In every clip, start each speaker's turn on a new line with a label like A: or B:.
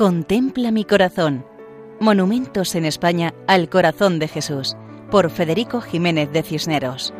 A: Contempla mi corazón. Monumentos en España al corazón de Jesús, por Federico Jiménez de Cisneros.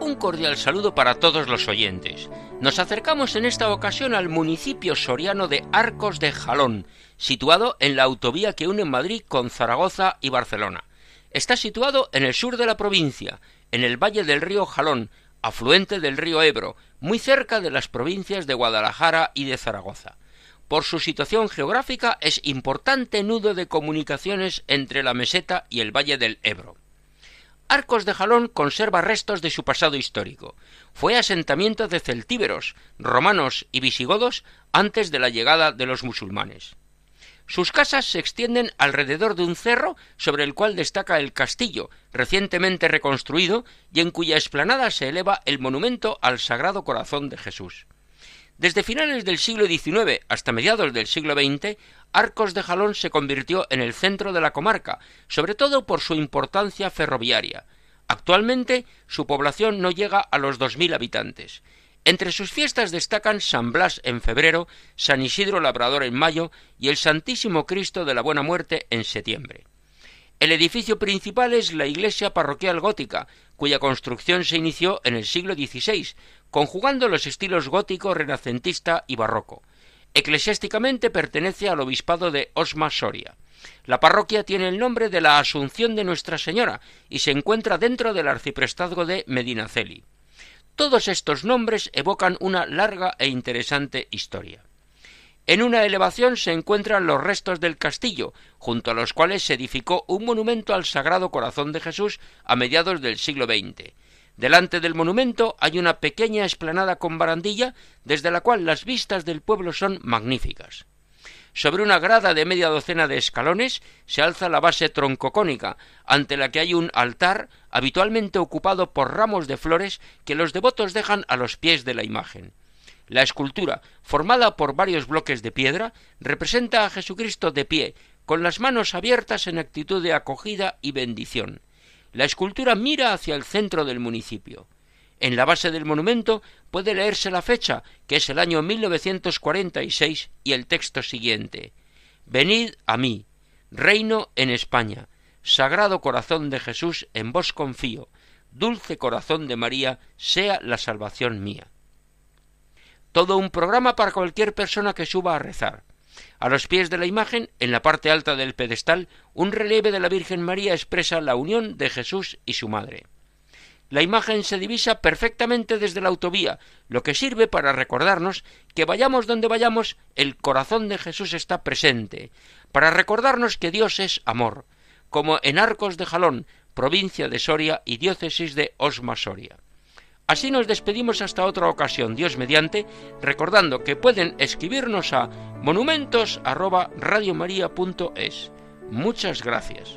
B: Un cordial saludo para todos los oyentes. Nos acercamos en esta ocasión al municipio soriano de Arcos de Jalón, situado en la autovía que une Madrid con Zaragoza y Barcelona. Está situado en el sur de la provincia, en el valle del río Jalón, afluente del río Ebro, muy cerca de las provincias de Guadalajara y de Zaragoza. Por su situación geográfica es importante nudo de comunicaciones entre la meseta y el valle del Ebro. Arcos de Jalón conserva restos de su pasado histórico. Fue asentamiento de celtíberos, romanos y visigodos antes de la llegada de los musulmanes. Sus casas se extienden alrededor de un cerro sobre el cual destaca el castillo, recientemente reconstruido, y en cuya explanada se eleva el monumento al Sagrado Corazón de Jesús. Desde finales del siglo XIX hasta mediados del siglo XX, Arcos de Jalón se convirtió en el centro de la comarca, sobre todo por su importancia ferroviaria. Actualmente su población no llega a los dos mil habitantes. Entre sus fiestas destacan San Blas en febrero, San Isidro Labrador en mayo y el Santísimo Cristo de la Buena Muerte en septiembre. El edificio principal es la iglesia parroquial gótica, cuya construcción se inició en el siglo XVI, conjugando los estilos gótico, renacentista y barroco. Eclesiásticamente pertenece al obispado de Osma Soria. La parroquia tiene el nombre de la Asunción de Nuestra Señora y se encuentra dentro del arciprestazgo de Medinaceli. Todos estos nombres evocan una larga e interesante historia. En una elevación se encuentran los restos del castillo, junto a los cuales se edificó un monumento al Sagrado Corazón de Jesús a mediados del siglo XX. Delante del monumento hay una pequeña explanada con barandilla, desde la cual las vistas del pueblo son magníficas. Sobre una grada de media docena de escalones se alza la base troncocónica, ante la que hay un altar habitualmente ocupado por ramos de flores que los devotos dejan a los pies de la imagen. La escultura, formada por varios bloques de piedra, representa a Jesucristo de pie, con las manos abiertas en actitud de acogida y bendición. La escultura mira hacia el centro del municipio. En la base del monumento puede leerse la fecha, que es el año 1946, y el texto siguiente. Venid a mí, reino en España, Sagrado Corazón de Jesús, en vos confío, dulce corazón de María, sea la salvación mía. Todo un programa para cualquier persona que suba a rezar. A los pies de la imagen, en la parte alta del pedestal, un relieve de la Virgen María expresa la unión de Jesús y su madre. La imagen se divisa perfectamente desde la autovía, lo que sirve para recordarnos que vayamos donde vayamos, el corazón de Jesús está presente, para recordarnos que Dios es amor, como en Arcos de Jalón, provincia de Soria y diócesis de Osma Soria. Así nos despedimos hasta otra ocasión, Dios mediante, recordando que pueden escribirnos a monumentos@radiomaria.es. Muchas gracias.